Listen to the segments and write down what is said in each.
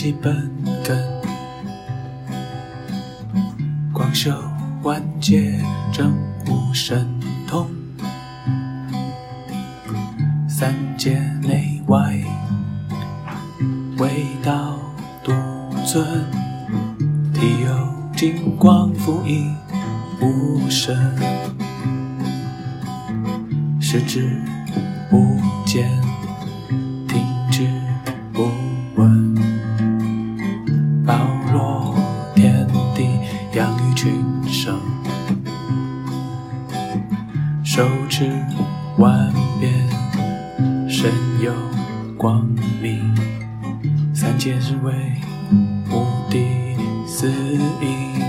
万气本根，广修万劫，证悟神通，三界内外，唯道独尊，体有金光覆映无声，视之不见。只为目的死因，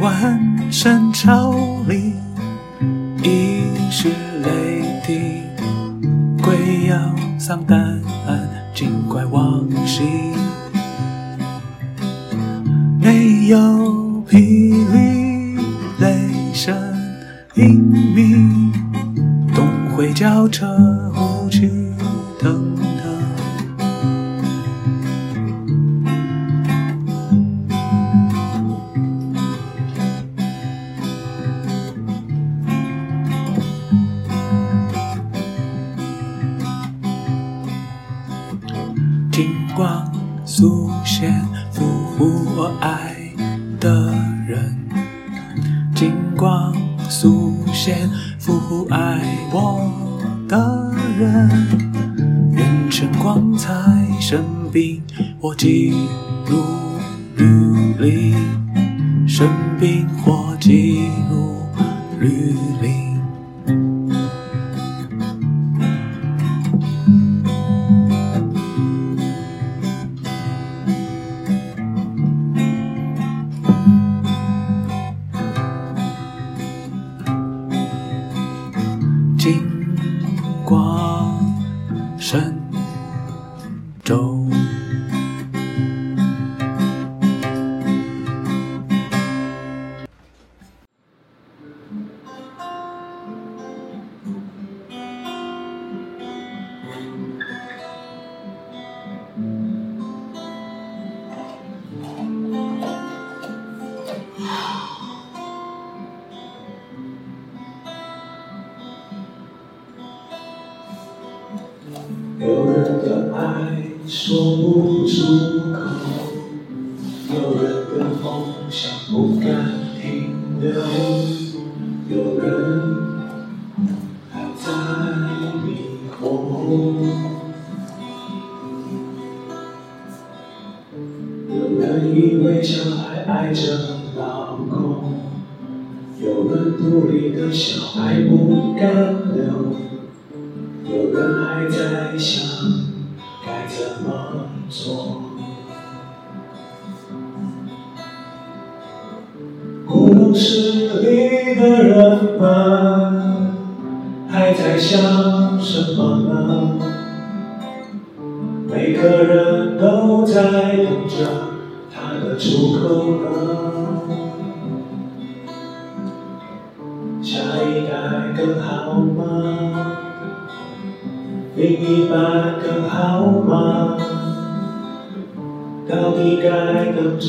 万神朝礼，应是雷霆，鬼妖丧胆。金光速现，俘虏我爱的人。金光速现，俘虏爱我的人。愿晨光彩，生病或记录履历，生病或记录履历。舟。有人以为小孩爱着老公，有人肚里的小孩不敢留。另一半更好吗？到底该等着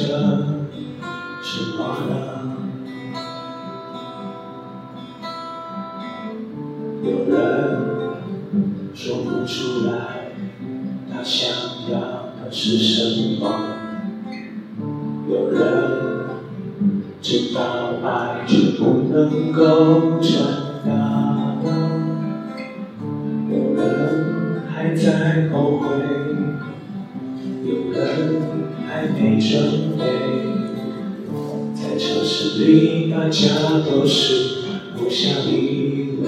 什么呢？有人说不出来，他想要的是什么？有人知道爱却不能够传大家都是互相依偎。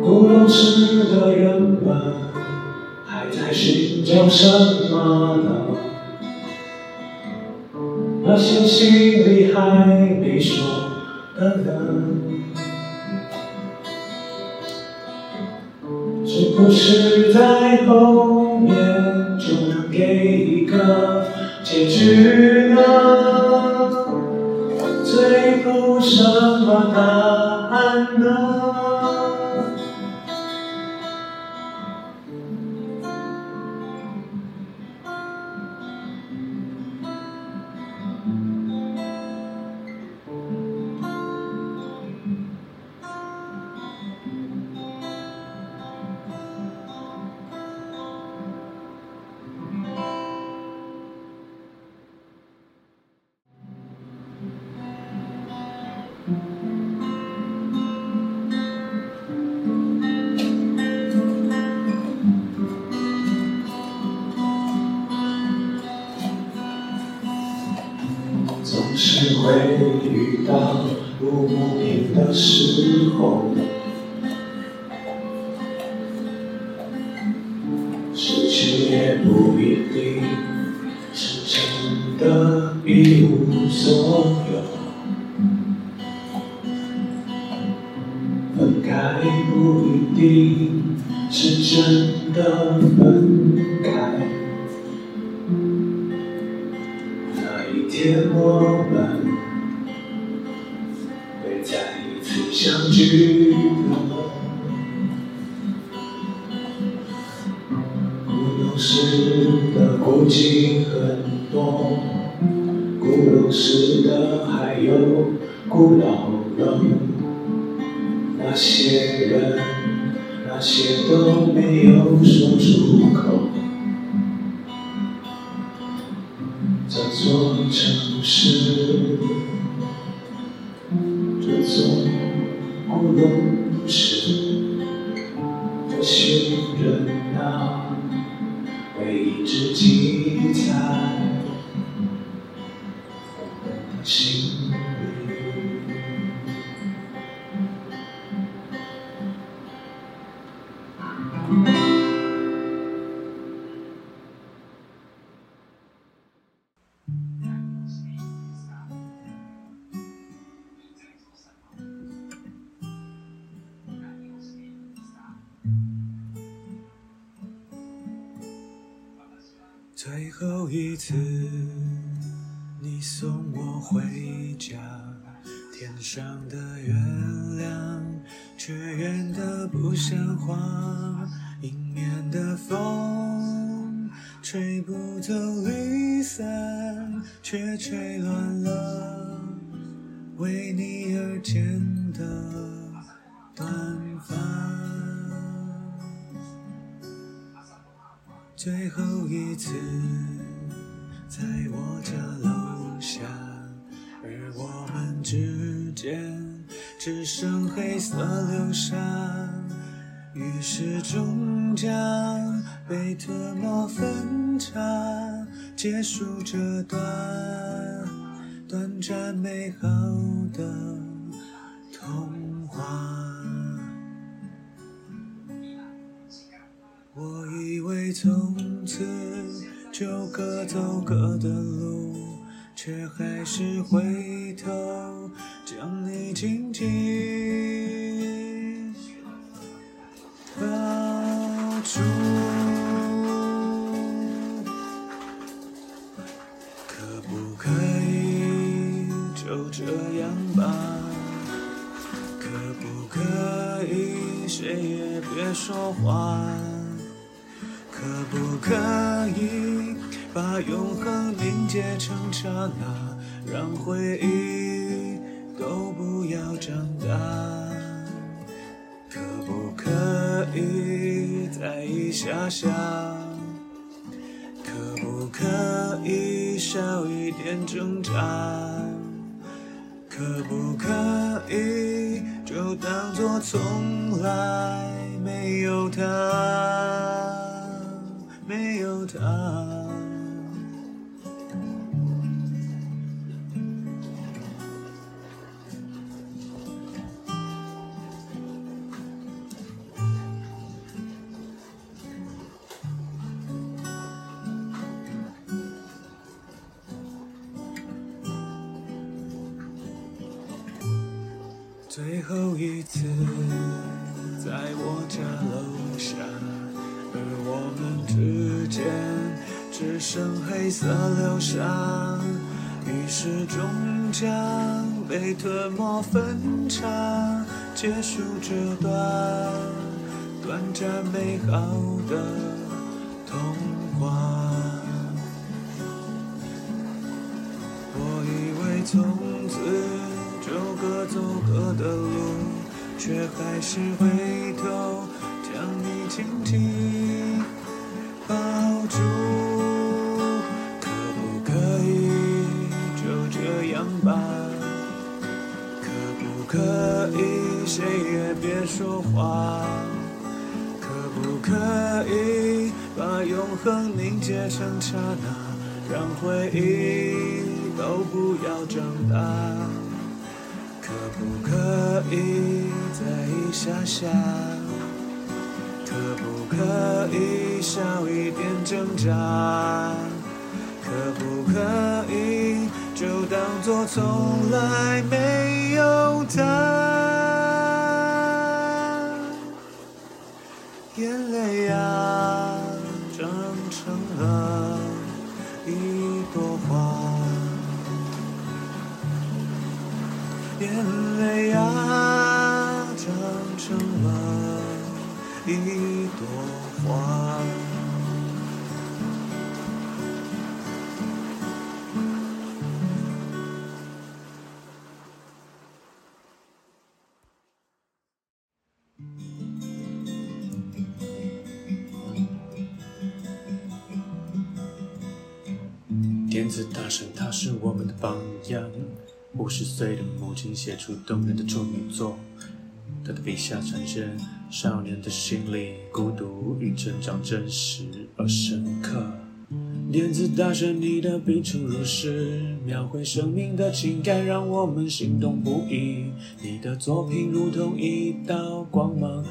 孤独时的人们还在寻找什么呢？那些心里还分开不一定是真的分开。那一天我们会再一次相聚古董天上的月亮却圆得不像话，迎面的风吹不走离散，却吹乱了为你而剪的短发。最后一次，在我家楼下，而我们之间只剩黑色流沙，于是终将被吞没分岔，结束这段短暂美好的童话。我以为从此就各走各的路，却还是回头将你紧紧抱住可不可以就这样吧可不可以谁也别说话可不可以把永恒凝结成刹那，让回忆都不要长大？可不可以再一下下？可不可以少一点挣扎？可不可以就当作从来没有他？最后一次，在我家楼下。而我们之间只剩黑色流沙，于是终将被吞没分岔，结束这段短暂美好的还是回头。将你紧紧抱住，可不可以就这样吧？可不可以谁也别说话？可不可以把永恒凝结成刹那，让回忆都不要长大？可不可以再一下下？可不可以少一点挣扎？可不可以就当作从来没有他？眼泪啊，长成了一朵花。眼泪啊，一朵花。点子大神，他是我们的榜样。五十岁的母亲写出动人的处女作。他的笔下呈现少年的心里孤独与成长真实而深刻。电子大神，你的笔触如诗，描绘生命的情感，让我们心动不已。你的作品如同一道光芒，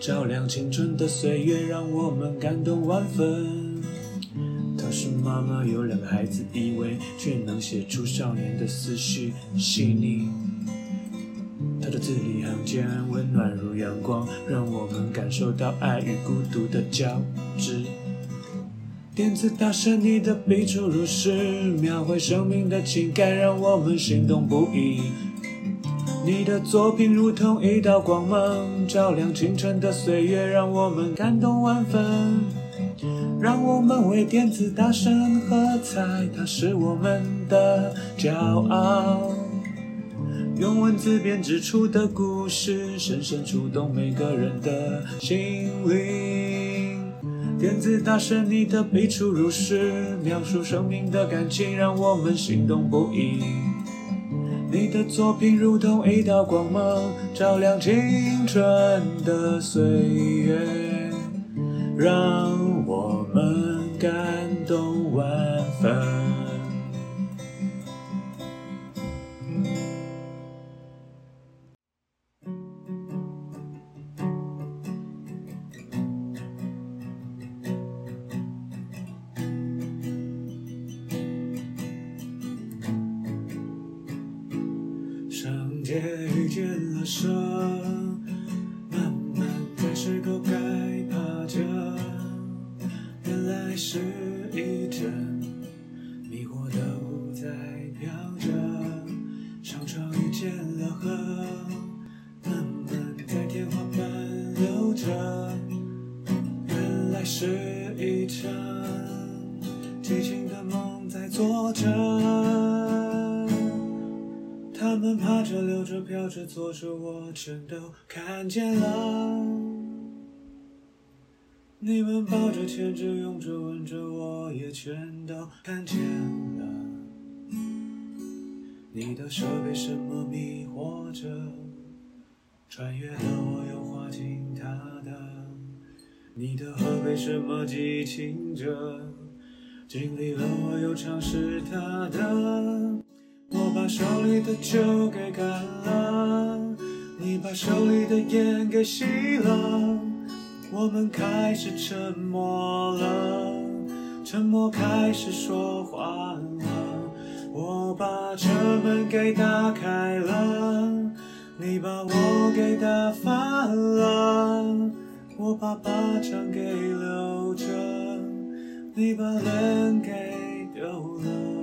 照亮青春的岁月，让我们感动万分。他是妈妈，有两个孩子以为，却能写出少年的思绪细腻。字里行间温暖如阳光，让我们感受到爱与孤独的交织。电子大神，你的笔触如诗，描绘生命的情感，让我们心动不已。你的作品如同一道光芒，照亮青春的岁月，让我们感动万分。让我们为电子大神喝彩，他是我们的骄傲。用文字编织出的故事，深深触动每个人的心灵。点子大神，你的笔触如诗，描述生命的感情，让我们心动不已。你的作品如同一道光芒，照亮青春的岁月，让我们也遇见了蛇，全都看见了。你们抱着、牵着、拥着、吻着，我也全都看见了。你的手被什么迷惑着？穿越了我，又滑进他的。你的河被什么激情着？经历了我，又尝试他的。我把手里的酒给干了，你把手里的烟给熄了。我们开始沉默了，沉默开始说话了。我把车门给打开了，你把我给打翻了。我把巴掌给留着，你把脸给丢了。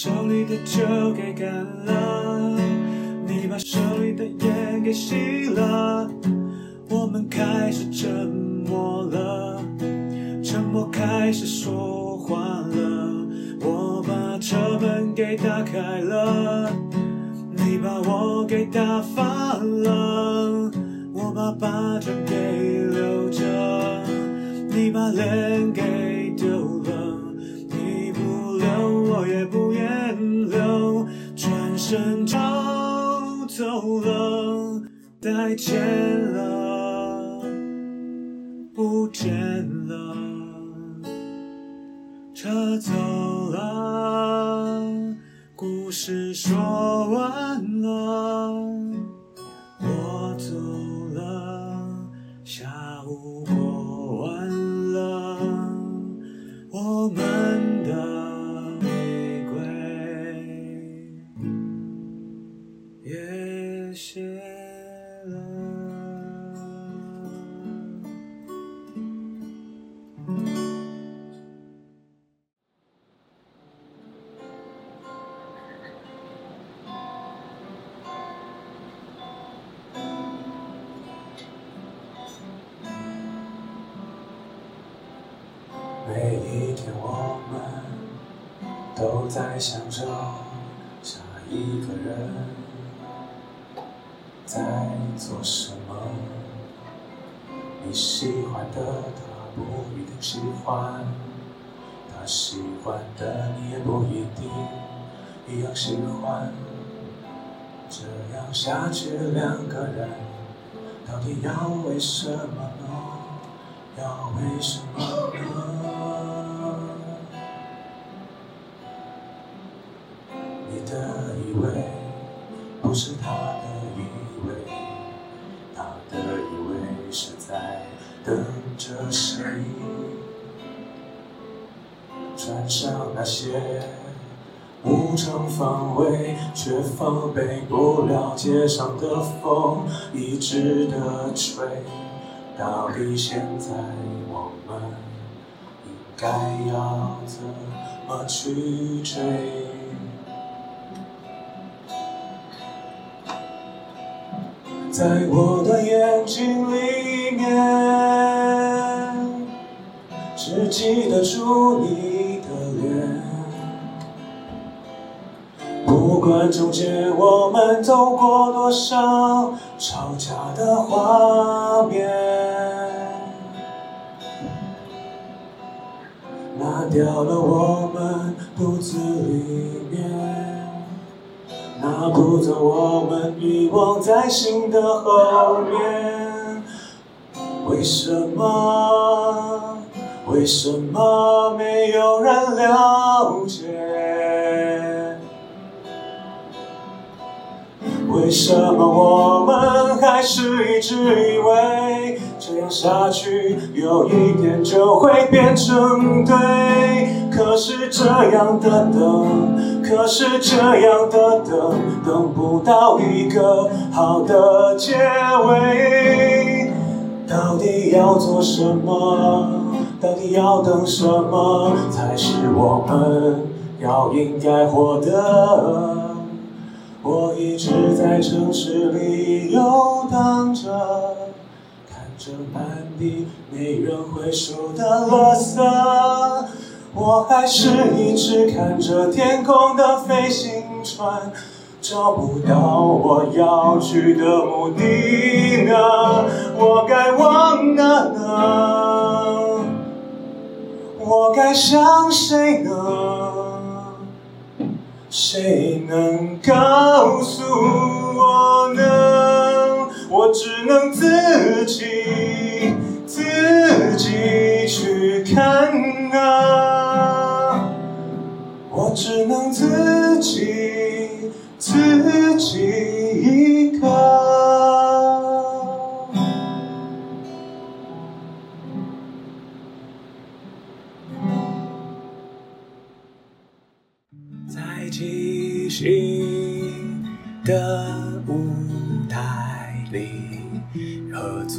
手里的酒给干了，你把手里的烟给熄了。我们开始沉默了，沉默开始说话了。我把车门给打开了，你把我给打翻了。我把巴掌给留着，你把脸给丢了。你不留，我也不，转身就走了，再见了。不见了，车走了，故事说完了，每一天，我们都在想着下一个人在做什么。你喜欢的他不一定喜欢，他喜欢的你也不一定一样喜欢。这样下去，两个人到底要为什么？要为什么却防备不了街上的风一直的吹。到底现在我们应该要怎么去追？在我的眼睛里面，只记得住你的脸。管中间我们走过多少吵架的画面，拿掉了我们肚子里面。拿不走我们遗忘在心的后面，为什么？为什么没有人了解？为什么我们还是一直以为这样下去有一天就会变成对？可是这样的等，可是这样的等，等不到一个好的结尾。到底要做什么？到底要等什么，才是我们要应该获得？我一直在城市里游荡着，看着满地没人回收的垃圾。我还是一直看着天空的飞行船，找不到我要去的目的呢。我该往哪呢？我该向谁呢？谁能告诉我呢？我只能自己自己去看啊！我只能自己自己一个。